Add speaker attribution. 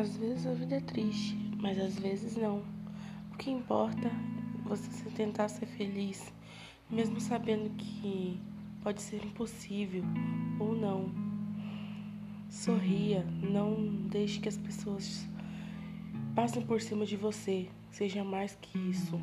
Speaker 1: Às vezes a vida é triste, mas às vezes não. O que importa é você tentar ser feliz, mesmo sabendo que pode ser impossível ou não. Sorria, não deixe que as pessoas passem por cima de você. Seja mais que isso.